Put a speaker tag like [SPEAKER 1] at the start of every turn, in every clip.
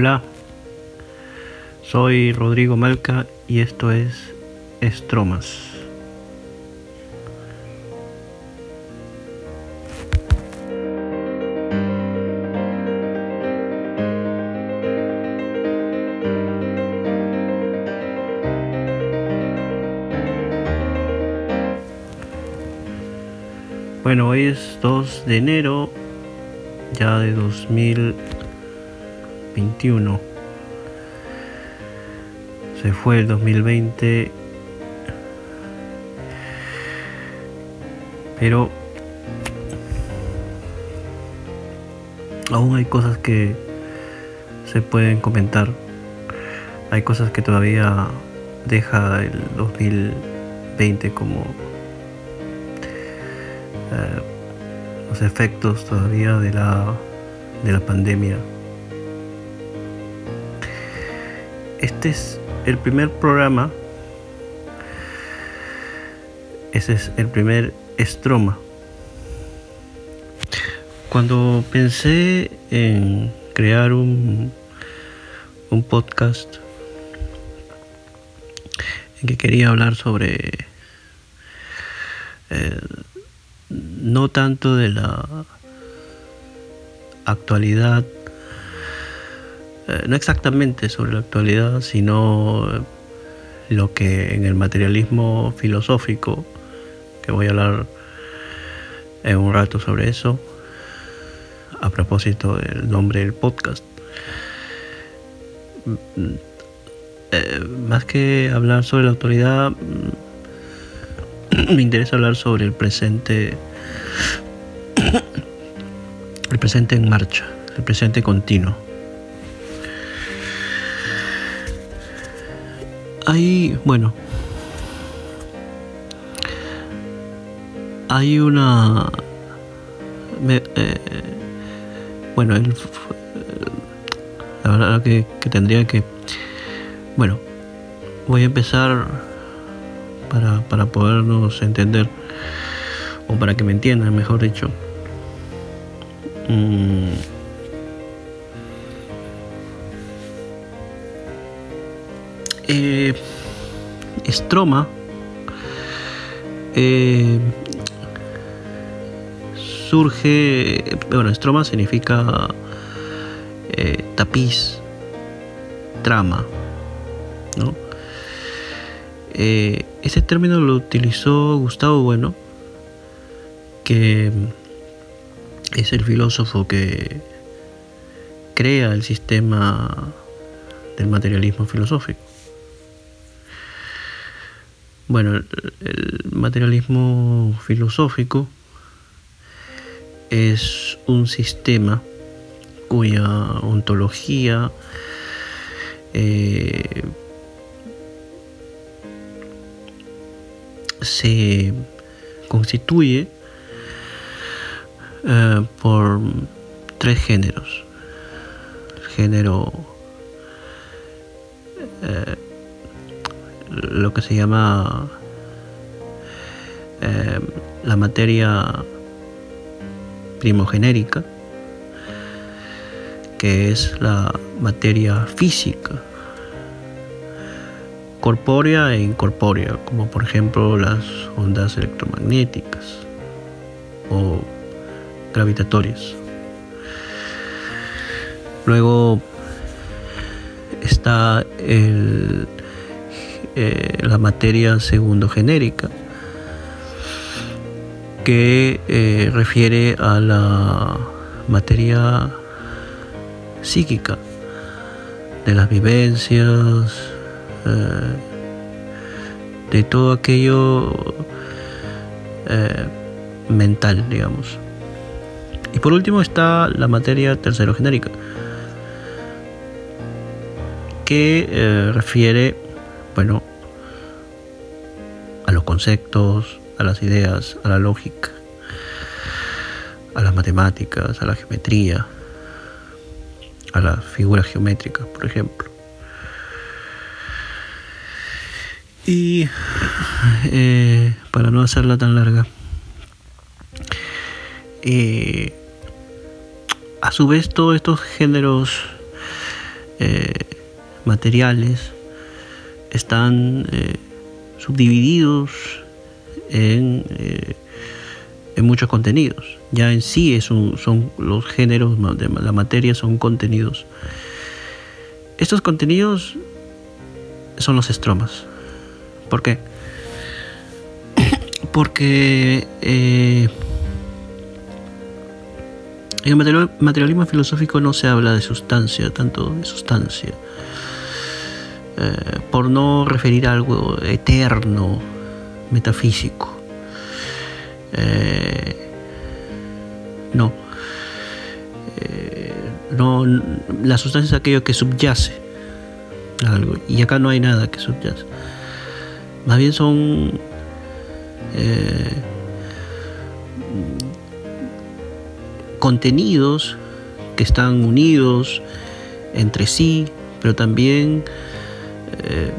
[SPEAKER 1] Hola, soy Rodrigo Malca y esto es Estromas. Bueno, hoy es 2 de enero ya de 2021. Se fue el 2020. Pero aún hay cosas que se pueden comentar. Hay cosas que todavía deja el 2020 como eh, los efectos todavía de la, de la pandemia. Este es el primer programa, ese es el primer estroma. Cuando pensé en crear un, un podcast en que quería hablar sobre eh, no tanto de la actualidad, eh, no exactamente sobre la actualidad, sino lo que en el materialismo filosófico, que voy a hablar en un rato sobre eso, a propósito del nombre del podcast. Mm, eh, más que hablar sobre la actualidad, me interesa hablar sobre el presente, el presente en marcha, el presente continuo. Hay, bueno, hay una, eh, bueno, el, la verdad que, que tendría que, bueno, voy a empezar para, para podernos entender, o para que me entiendan, mejor dicho. Mm. Estroma eh, surge, bueno, estroma significa eh, tapiz, trama, ¿no? Ese término lo utilizó Gustavo Bueno, que es el filósofo que crea el sistema del materialismo filosófico. Bueno, el materialismo filosófico es un sistema cuya ontología eh, se constituye eh, por tres géneros. El género, lo que se llama eh, la materia primogenérica, que es la materia física corpórea e incorpórea, como por ejemplo las ondas electromagnéticas o gravitatorias. Luego está el, eh, la materia segundo genérica, que eh, refiere a la materia psíquica de las vivencias, eh, de todo aquello mental, digamos. Y por último está la materia tercero-genérica, que eh, refiere, bueno, a los conceptos, a las ideas, a la lógica, a las matemáticas, a la geometría, a las figuras geométricas, por ejemplo. Y eh, para no hacerla tan larga, eh, a su vez todos estos géneros eh, materiales están eh, subdivididos en, en, muchos contenidos. Ya en sí son los géneros de la materia son contenidos. Estos contenidos son los estromas. ¿Por qué? Porque eh, en el materialismo filosófico no se habla de sustancia, tanto de sustancia. Eh, por no referir a algo eterno, metafísico. Eh, no. no. La sustancia es aquello que subyace algo. Y acá no hay nada que subyace. Más bien son eh, contenidos que están unidos entre sí, pero también eh,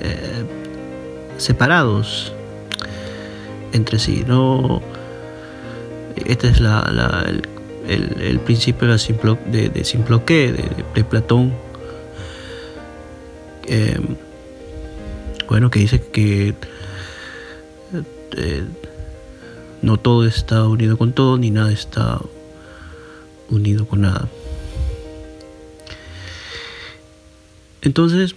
[SPEAKER 1] eh, separados entre sí. No, este es la, el, principio de, Simplo, de, de Simploqué, de, Platón. bueno, que dice que eh, no todo está unido con todo, ni nada está unido con nada. Entonces,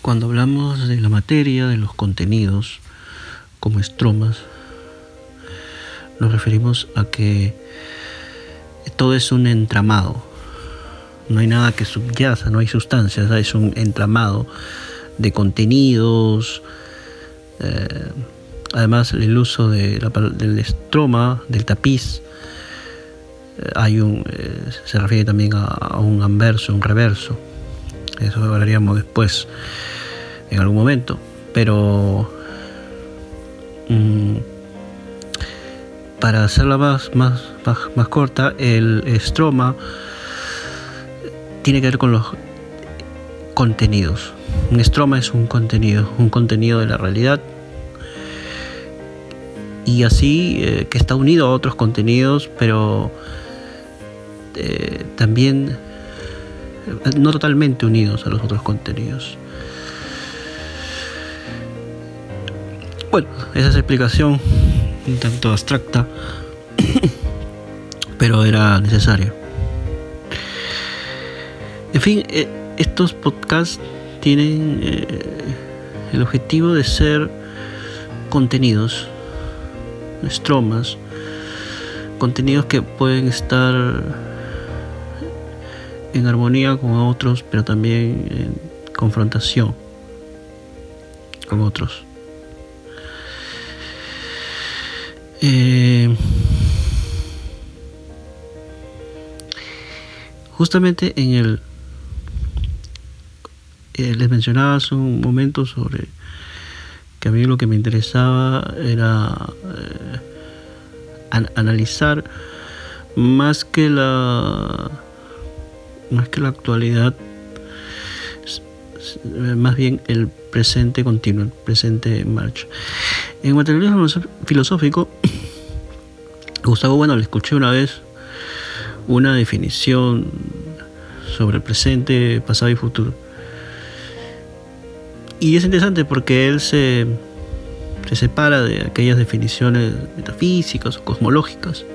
[SPEAKER 1] cuando hablamos de la materia, de los contenidos, como estromas, nos referimos a que todo es un entramado. No hay nada que subyaza, no hay sustancias, es un entramado de contenidos, eh, además, el uso de del estroma, del tapiz, eh, hay un, eh, se refiere también a, un anverso, un reverso. Eso hablaríamos después, en algún momento. Pero mm, para hacerla más, más, más, corta, el estroma tiene que ver con los contenidos. Un estroma es un contenido, un contenido de la realidad y así eh, que está unido a otros contenidos, pero eh, también no totalmente unidos a los otros contenidos. Bueno, esa es explicación un tanto abstracta, pero era necesaria. En fin, estos podcasts tienen el objetivo de ser contenidos estromas, contenidos que pueden estar en armonía con otros, pero también en confrontación con otros. Eh, justamente en el eh, les mencionaba hace un momento sobre que a mí lo que me interesaba era eh, analizar más que la más que la actualidad más bien el presente continuo, el presente en marcha. En materialismo filosófico, Gustavo Bueno le escuché una vez una definición sobre el presente, pasado y futuro y es interesante porque él se, se separa de aquellas definiciones metafísicas o cosmológicas.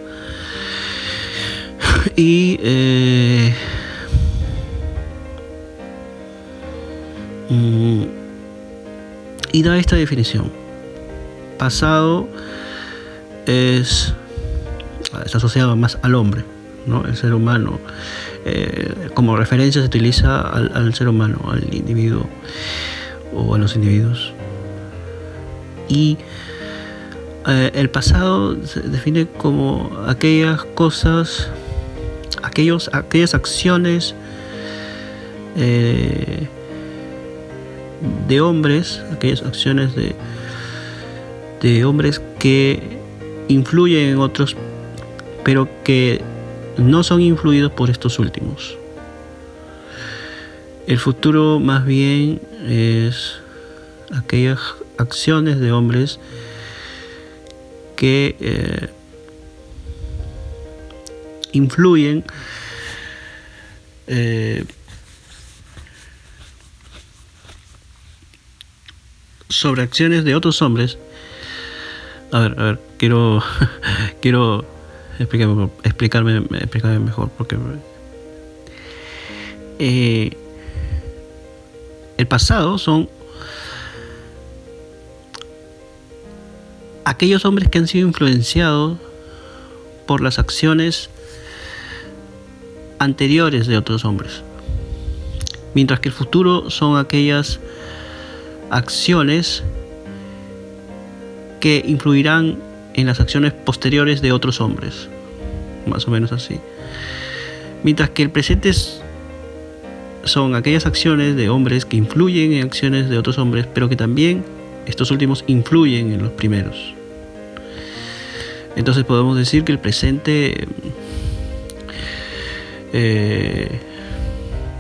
[SPEAKER 1] Y, eh, y da esta definición. Pasado es está asociado más al hombre, ¿no? el ser humano. Eh, como referencia se utiliza al, al ser humano, al individuo o a los individuos. Y eh, el pasado se define como aquellas cosas, aquellos, aquellas acciones eh, de hombres, aquellas acciones de, de hombres que influyen en otros, pero que no son influidos por estos últimos. El futuro más bien es aquellas acciones de hombres que eh, influyen eh, sobre acciones de otros hombres. A ver, a ver, quiero quiero explicarme, explicarme, explicarme mejor porque eh, el pasado son aquellos hombres que han sido influenciados por las acciones anteriores de otros hombres. Mientras que el futuro son aquellas acciones que influirán en las acciones posteriores de otros hombres. Más o menos así. Mientras que el presente son aquellas acciones de hombres que influyen en acciones de otros hombres, pero que también estos últimos influyen en los primeros. Entonces podemos decir que el presente eh,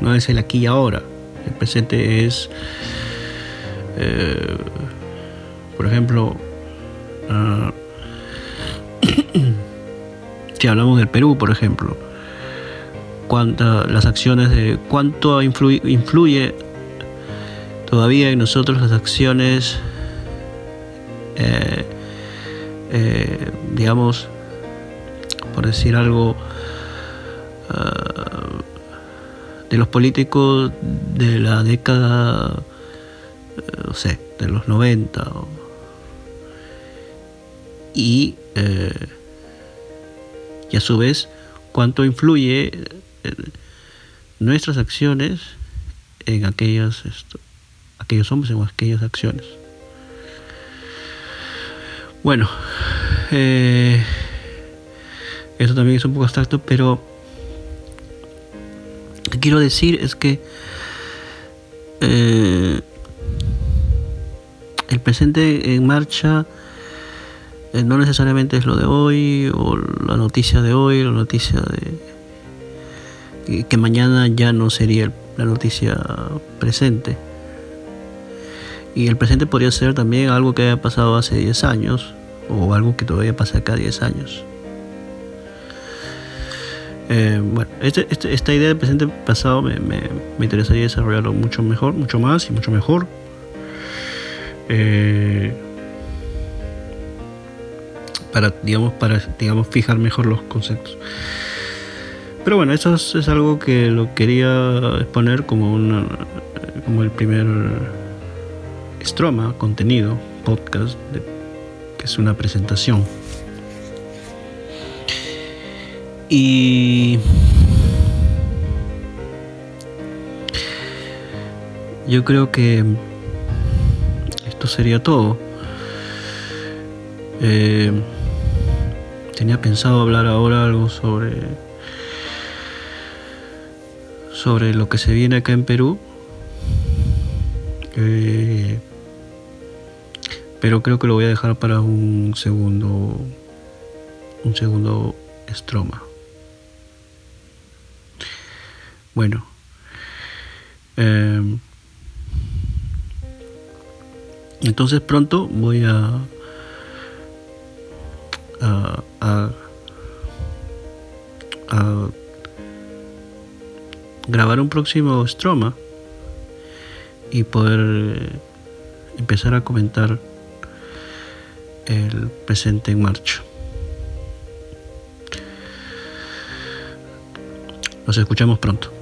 [SPEAKER 1] no es el aquí y ahora. El presente es, eh, por ejemplo, ah, si hablamos del Perú, por ejemplo, cuántas las acciones de cuánto influye, todavía en nosotros las acciones eh, eh, digamos por decir algo ah, de los políticos de la década no sé de los 90 y y a su vez cuánto influye nuestras acciones en aquellas, aquellos hombres, en aquellas acciones. Bueno, eh, eso también es un poco abstracto, pero lo que quiero decir es que eh, el presente en marcha eh, no necesariamente es lo de hoy o la noticia de hoy, la noticia de que mañana ya no sería la noticia presente. Y el presente podría ser también algo que haya pasado hace 10 años o algo que todavía pasa acá 10 años. Eh, bueno, este, este, esta idea de presente pasado me, interesaría desarrollarlo mucho mejor, mucho más y mucho mejor. Eh, para digamos para digamos fijar mejor los conceptos. Pero bueno, eso es, algo que lo quería exponer como, una, como el primer estroma, contenido, podcast, que es una presentación. Y yo creo que sería todo. Eh, tenía pensado hablar ahora algo sobre sobre lo que se viene acá en Perú. Eh, pero creo que lo voy a dejar para un segundo un segundo estroma. Bueno. Eh, entonces pronto voy a, grabar un próximo Stroma y poder eh, empezar a comentar el presente en marcha. Nos escuchamos pronto.